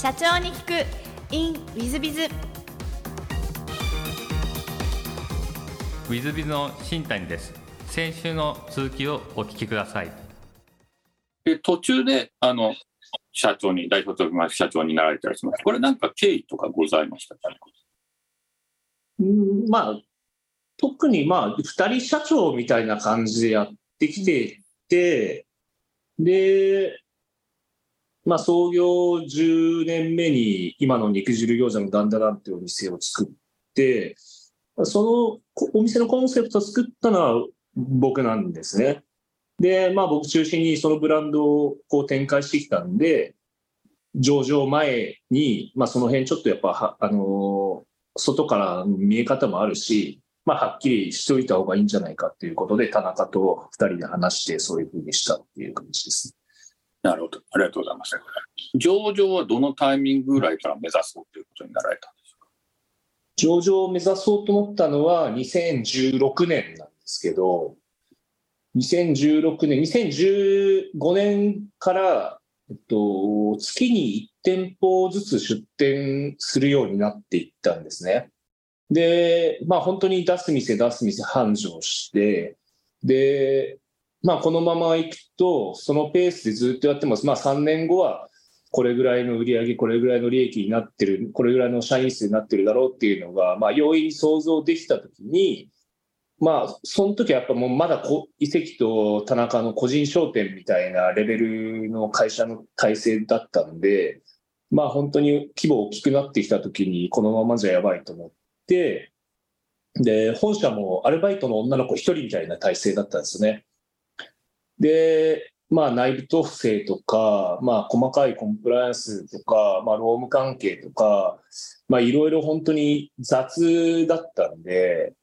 社長に聞く。In ウィズビズウィズビズの新谷です。先週の続きをお聞きください。で途中であの社長に代表取締役社長になられたりします。これなんか経緯とかございましたか、うんまあ特にまあ2人社長みたいな感じでやってきててでまあ、創業10年目に今の肉汁餃子のダンダダンっていうお店を作ってそのお店のコンセプトを作ったのは僕なんですね。で、まあ僕中心にそのブランドをこう展開してきたんで、上場前に、まあその辺ちょっとやっぱ、あの、外から見え方もあるし、まあはっきりしておいた方がいいんじゃないかっていうことで、田中と二人で話してそういうふうにしたっていう感じです。なるほど。ありがとうございます。上場はどのタイミングぐらいから目指そうということになられたんですか？上場を目指そうと思ったのは2016年なんですけど、2016年、2015年から、えっと、月に1店舗ずつ出店するようになっていったんですね。で、まあ本当に出す店出す店繁盛して、で、まあこのままいくと、そのペースでずっとやってます。まあ3年後はこれぐらいの売り上げ、これぐらいの利益になってる、これぐらいの社員数になってるだろうっていうのが、まあ容易に想像できたときに、まあ、その時はやっぱもうまだこ遺跡と田中の個人商店みたいなレベルの会社の体制だったんで、まあ本当に規模大きくなってきた時にこのままじゃやばいと思って、で、本社もアルバイトの女の子一人みたいな体制だったんですね。で、まあ内部統制とか、まあ細かいコンプライアンスとか、まあ労務関係とか、まあいろいろ本当に雑だったんで、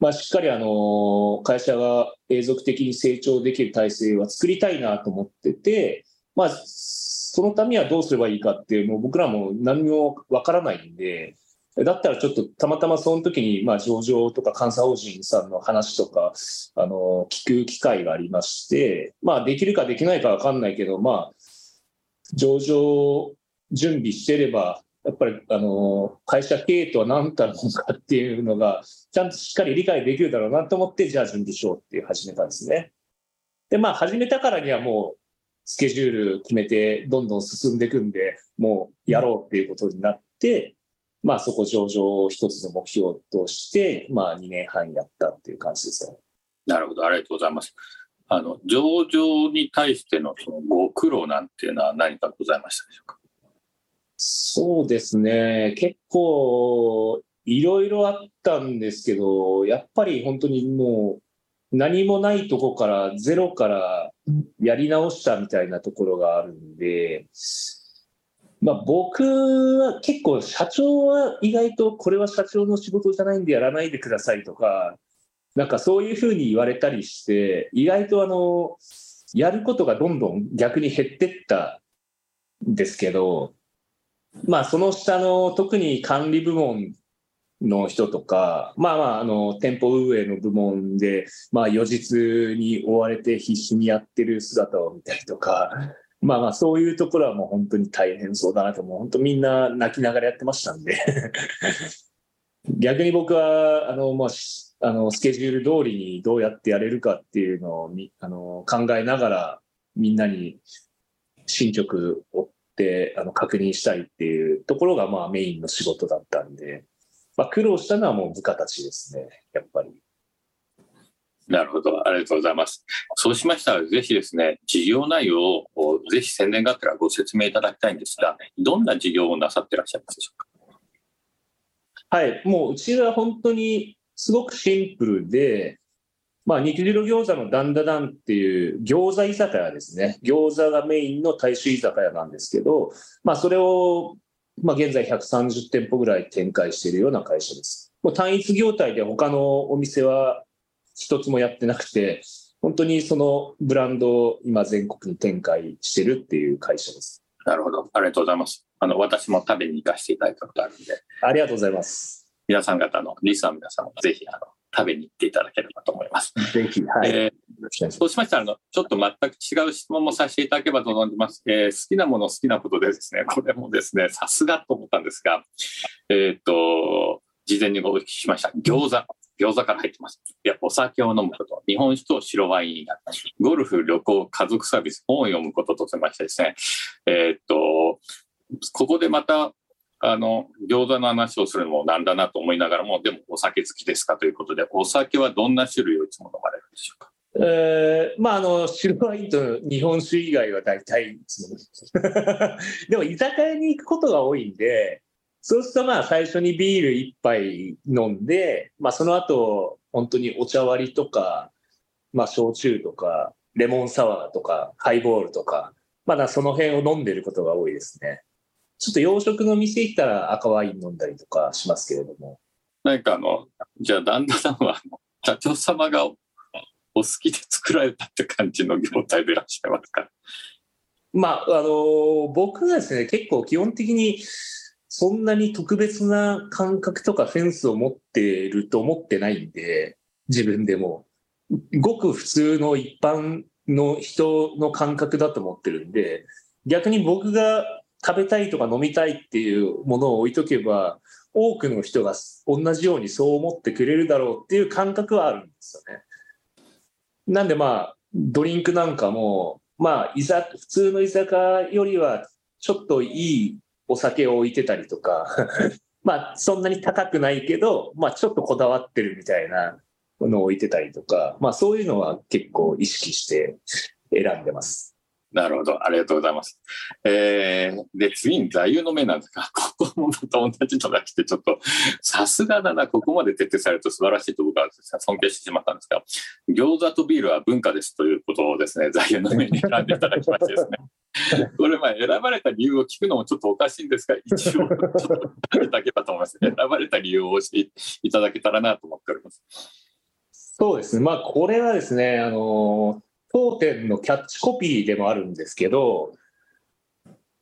まあ、しっかりあの会社が永続的に成長できる体制は作りたいなと思ってて、まあ、そのためにはどうすればいいかっていう僕らも何もわからないんで、だったらちょっとたまたまその時にまあ上場とか監査法人さんの話とかあの聞く機会がありまして、まあ、できるかできないか分かんないけど、まあ、上場準備してればやっぱりあの会社経営とは何たるのかっていうのがちゃんとしっかり理解できるだろうなと思ってじゃあ準備しようって始めたんですね。でまあ始めたからにはもうスケジュール決めてどんどん進んでいくんでもうやろうっていうことになって、まあそこ上場を一つの目標としてまあ2年半やったっていう感じですね。なるほどありがとうございます。あの上場に対してのそのご苦労なんていうのは何かございましたでしょうか？そうですね。結構、いろいろあったんですけど、やっぱり本当にもう、何もないとこからゼロからやり直したみたいなところがあるんで、まあ、僕は結構社長は意外とこれは社長の仕事じゃないんでやらないでくださいとか、なんかそういうふうに言われたりして、意外とあの、やることがどんどん逆に減ってったんですけど、まあ、その下の特に管理部門の人とか、まあまあ、あの、店舗運営の部門で、まあ、余日に追われて必死にやってる姿を見たりとか、まあまあ、そういうところはもう本当に大変そうだなと、もう本当みんな泣きながらやってましたんで逆に僕は、あの、まあ、あの、スケジュール通りにどうやってやれるかっていうのをあの考えながら、みんなに進捗をってあの確認したいっていうところがまあメインの仕事だったんで、まあ、苦労したのはもう部下たちですね、やっぱり。なるほど、ありがとうございます。そうしましたら、ぜひですね、事業内容をぜひ宣伝があったらご説明いただきたいんですが、どんな事業をなさってらっしゃいますでしょうか？はい、もううちは本当にすごくシンプルで、まあ、肉汁餃子のダンダダンっていう餃子居酒屋ですね。餃子がメインの大衆居酒屋なんですけど、まあ、それを、まあ、現在130店舗ぐらい展開しているような会社です。もう単一業態で他のお店は一つもやってなくて、本当にそのブランドを今全国に展開してるっていう会社です。なるほど。ありがとうございます。あの、私も食べに行かせていただいたことあるんで。ありがとうございます。皆さん方のリスナーの皆さんもぜひ、あの、食べに行っていただければと思います。ぜひ、はい。えー、そうしましたらあの、ちょっと全く違う質問もさせていただければと思います。えー、好きなもの、好きなことでですね、これもですね、さすがと思ったんですが、えっ、と、事前にご聞きしました。餃子。餃子から入ってます。いや、お酒を飲むこと、日本酒と白ワインやゴルフ、旅行、家族サービス、本を読むこととしましてですね、えっ、と、ここでまたあの、餃子の話をするのもなんだなと思いながらも、でもお酒好きですかということで、お酒はどんな種類をいつも飲まれるんでしょうか？えー、まあ、あの、白ワインと日本酒以外は大体 でも、居酒屋に行くことが多いんで、そうするとまあ、最初にビール一杯飲んで、まあ、その後、本当にお茶割りとか、まあ、焼酎とか、レモンサワーとか、ハイボールとか、まだその辺を飲んでることが多いですね。ちょっと洋食の店行ったら赤ワイン飲んだりとかしますけれども。何かあの、じゃあ旦那さんは社長様がお好きで作られたって感じの業態でいらっしゃいますか？まあ、あの、僕はですね、結構基本的にそんなに特別な感覚とかフェンスを持っていると思ってないんで、自分でも。ごく普通の一般の人の感覚だと思ってるんで、逆に僕が食べたいとか飲みたいっていうものを置いとけば、多くの人が同じようにそう思ってくれるだろうっていう感覚はあるんですよね。なんでまあ、ドリンクなんかも、まあ、いざ、普通の居酒屋よりはちょっといいお酒を置いてたりとか まあ、そんなに高くないけど、まあ、ちょっとこだわってるみたいなのを置いてたりとか、まあ、そういうのは結構意識して選んでます。なるほど。ありがとうございます。えー、で、次に座右の銘なんですが、ここもまた同じのが来て、ちょっと、さすがだな、ここまで徹底されると素晴らしいと僕は尊敬してしまったんですが、餃子とビールは文化ですということをですね、座右の銘に選んでいただきましてですね。これ、まあ、選ばれた理由を聞くのもちょっとおかしいんですが、一応、ちょっといただければと思います。選ばれた理由を教えていただけたらなと思っております。そうですね。まあ、これはですね、あの当店のキャッチコピーでもあるんですけど、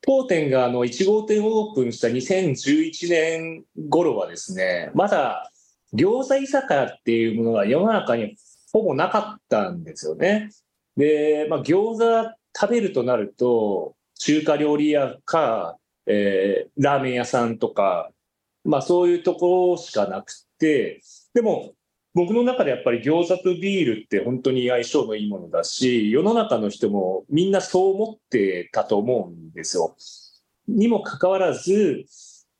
当店があの1号店オープンした2011年頃はですね、まだ餃子居酒屋っていうものが世の中にほぼなかったんですよね。で、まあ、餃子食べるとなると、中華料理屋か、えー、ラーメン屋さんとか、まあそういうところしかなくて、でも僕の中でやっぱり餃子とビールって本当に相性のいいものだし、世の中の人もみんなそう思ってたと思うんですよ。にもかかわらず、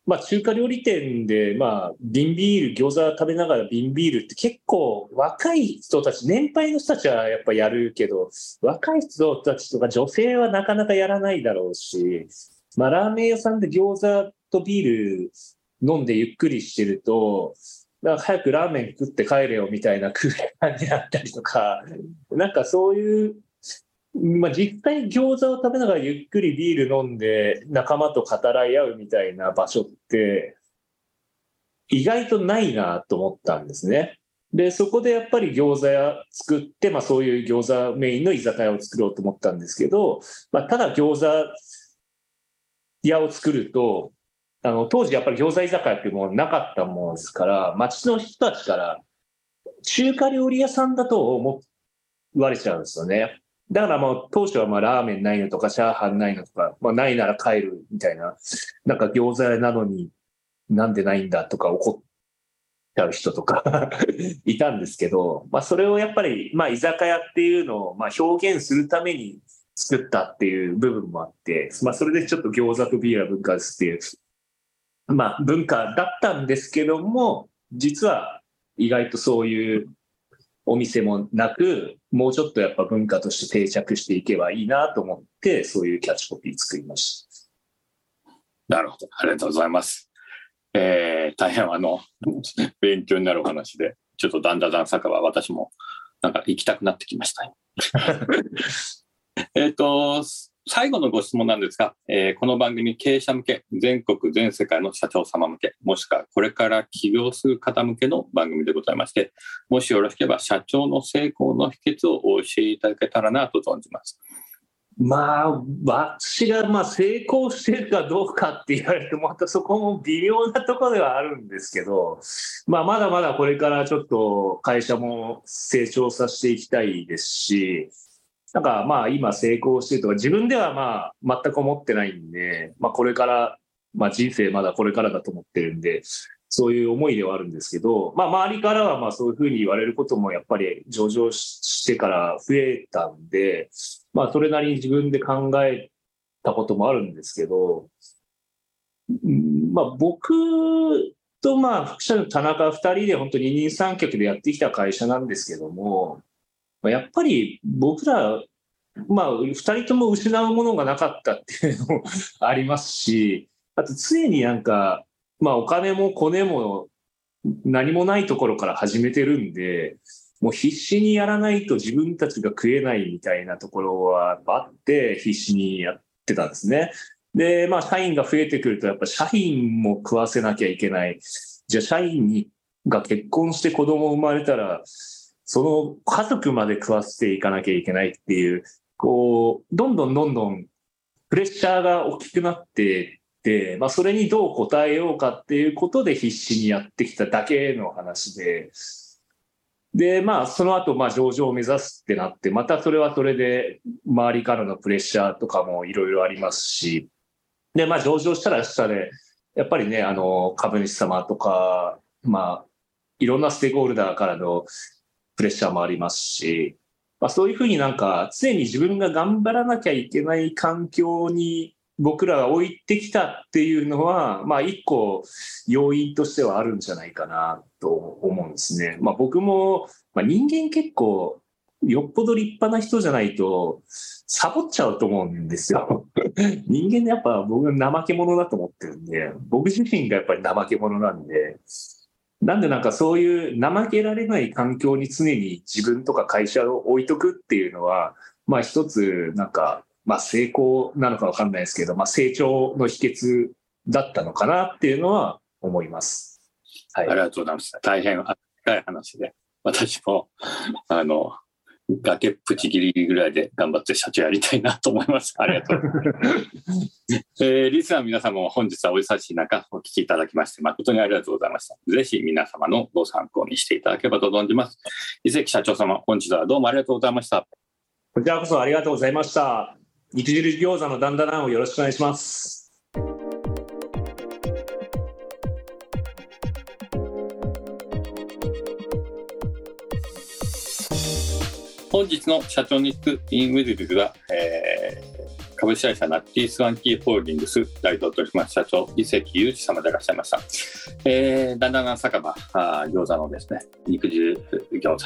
まあ中華料理店で、まあ瓶ビール、餃子食べながら瓶ビールって結構若い人たち、年配の人たちはやっぱやるけど、若い人たちとか女性はなかなかやらないだろうし、まあラーメン屋さんで餃子とビール飲んでゆっくりしてると、だから早くラーメン食って帰れよみたいな空間になったりとか、なんかそういう、まあ、実際餃子を食べながらゆっくりビール飲んで仲間と語らい合うみたいな場所って意外とないなと思ったんですね。で、そこでやっぱり餃子屋作って、まあそういう餃子メインの居酒屋を作ろうと思ったんですけど、まあただ餃子屋を作ると、あの、当時やっぱり餃子居酒屋っていうものなかったものですから、町の人たちから中華料理屋さんだと思われちゃうんですよね。だからもう当初はまあラーメンないのとかチャーハンないのとか、まあないなら帰るみたいな、なんか餃子屋なのになんでないんだとか怒っちゃう人とか いたんですけど、まあそれをやっぱりまあ居酒屋っていうのをまあ表現するために作ったっていう部分もあって、まあそれでちょっと餃子とビールは文化ですっていうまあ、文化だったんですけども、実は意外とそういうお店もなく、もうちょっとやっぱ文化として定着していけばいいなと思って、そういうキャッチコピー作りました。なるほど。ありがとうございます。えー、大変あの、勉強になるお話で、ちょっとだんだんだん酒場、私もなんか行きたくなってきました。えっと、最後のご質問なんですが、えー、この番組経営者向け、全国全世界の社長様向け、もしくはこれから起業する方向けの番組でございまして、もしよろしければ社長の成功の秘訣をお教えいただけたらなと存じます。まあ、私がまあ成功してるかどうかって言われると、またそこも微妙なところではあるんですけど、まあ、まだまだこれからちょっと会社も成長させていきたいですし、なんかまあ今成功してるとか、自分ではまあ全く思ってないんで、まあこれから、まあ人生まだこれからだと思ってるんで、そういう思いではあるんですけど、まあ周りからはまあそういうふうに言われることもやっぱり上場してから増えたんで、まあそれなりに自分で考えたこともあるんですけど、まあ僕とまあ副社の田中二人で本当に二人三脚でやってきた会社なんですけども、やっぱり僕ら、まあ、2人とも失うものがなかったっていうのも ありますし、あと常になんか、まあ、お金もコネも何もないところから始めてるんで、もう必死にやらないと自分たちが食えないみたいなところはあって、必死にやってたんですね。で、まあ、社員が増えてくると、やっぱ社員も食わせなきゃいけない。じゃあ、社員が結婚して子供生まれたら、その家族まで食わせていかなきゃいけないっていう、こう、どんどんどんどんプレッシャーが大きくなっていって、まあ、それにどう応えようかっていうことで必死にやってきただけの話で、で、まあ、その後、まあ、上場を目指すってなって、またそれはそれで、周りからのプレッシャーとかもいろいろありますし、で、まあ、上場したら下で、やっぱりね、あの、株主様とか、まあ、いろんなステークホルダーからのプレッシャーもありますし、まあ、そういうふうになんか常に自分が頑張らなきゃいけない環境に僕らが置いてきたっていうのは、まあ一個要因としてはあるんじゃないかなと思うんですね。まあ僕も、まあ、人間結構よっぽど立派な人じゃないとサボっちゃうと思うんですよ。人間でやっぱ僕は怠け者だと思ってるんで、僕自身がやっぱり怠け者なんで、なんでなんかそういう怠けられない環境に常に自分とか会社を置いとくっていうのは、まあ一つなんか、まあ成功なのかわかんないですけど、まあ成長の秘訣だったのかなっていうのは思います。はい。ありがとうございます。大変深い話で、私も、あの、崖っぷちギリギリぐらいで頑張って社長やりたいなと思います。ありがとう。えー、リスナーの皆様も本日はお忙しい中お聞きいただきまして誠にありがとうございました。ぜひ皆様のご参考にしていただければと存じます。伊関社長様、本日はどうもありがとうございました。こちらこそありがとうございました。肉汁餃子のダンダナンをよろしくお願いします。本日の社長に行くインウィズビズは、えー、株式会社ナッティスワンキーホールディングス代表取締役社長伊関裕二様でいらっしゃいました。えー、だんだん酒場あ餃子のですね、肉汁餃子、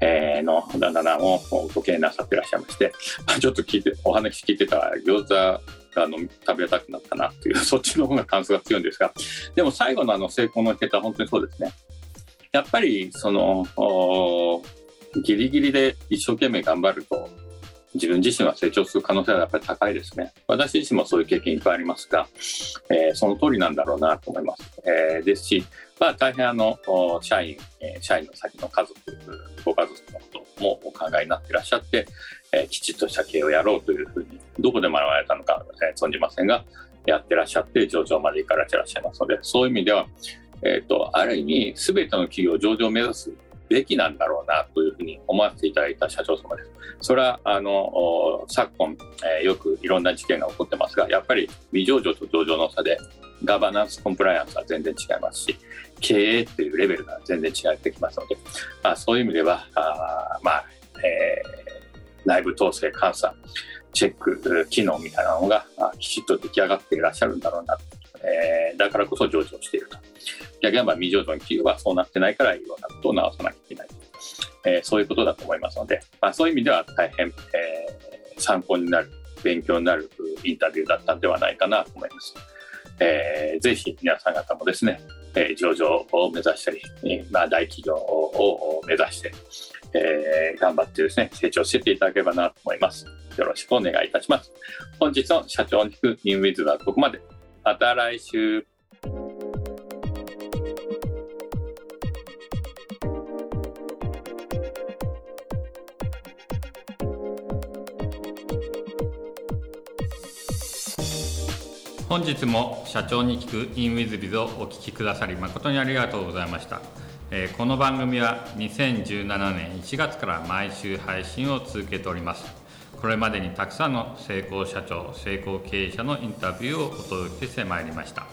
えー、のだんだんをご経営なさっていらっしゃいまして、ちょっと聞いて、お話聞いてた餃子が飲み食べたくなったなっていう、そっちの方が感想が強いんですが、でも最後のあの成功の秘訣は本当にそうですね。やっぱりそのギリギリで一生懸命頑張ると自分自身は成長する可能性がやっぱり高いですね。私自身もそういう経験いっぱいありますが、えー、その通りなんだろうなと思います。えー、ですし、まあ、大変あの社員、え、社員の先の家族、ご家族のこともお考えになっていらっしゃって、えー、きちっとした経をやろうというふうに、どこで学ばれたのか、えー、存じませんが、やってらっしゃって上場まで行かれてらっしゃいますので、そういう意味では、えっ、ー、と、ある意味、すべての企業上場を目指すべきなんだろうなというふうに思わせていただいた社長様です。それはあの昨今、えー、よくいろんな事件が起こってますが、やっぱり未上場と上場の差でガバナンス、コンプライアンスは全然違いますし、経営っていうレベルが全然違ってきますので、まあ、そういう意味では、あまあえー、内部統制、監査、チェック、機能みたいなのがきちっと出来上がっていらっしゃるんだろうなと、えー、だからこそ上場していると。逆に言えば未上場の企業はそうなってないからいろんなことを直さなきゃいけない、えー、そういうことだと思いますので、まあ、そういう意味では大変、えー、参考になる勉強になるインタビューだったんではないかなと思います。えー、ぜひ皆さん方もですね、えー、上場を目指したり、まあ、大企業を目指して、えー、頑張ってですね、成長していただければなと思います。よろしくお願いいたします。本日の社長に聞くニューウィズはここまで。また来週。本日も社長に聞く in WizBiz をお聞きくださり誠にありがとうございました、え、この番組は2017年1月から毎週配信を続けておりますこれまでにたくさんの成功社長成功経営者のインタビューをお届けしてまいりました。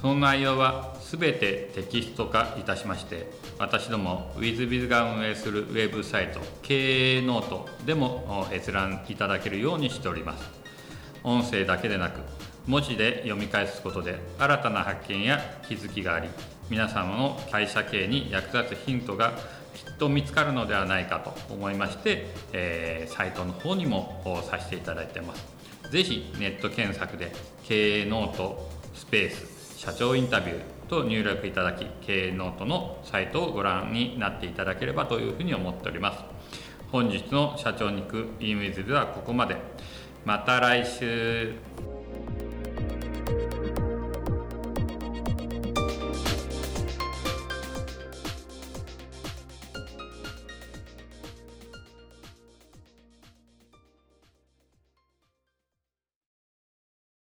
その内容はすべてテキスト化いたしまして私ども WizBiz が運営するウェブサイト経営ノートでも閲覧いただけるようにしております。音声だけでなく文字で読み返すことで新たな発見や気づきがあり皆様の会社経営に役立つヒントがきっと見つかるのではないかと思いまして、えーサイトの方にもさせていただいてます。ぜひネット検索で経営ノートスペース社長インタビューと入力いただき経営ノートのサイトをご覧になっていただければというふうに思っております。本日の社長に行く e ムイズではここまで。また来週。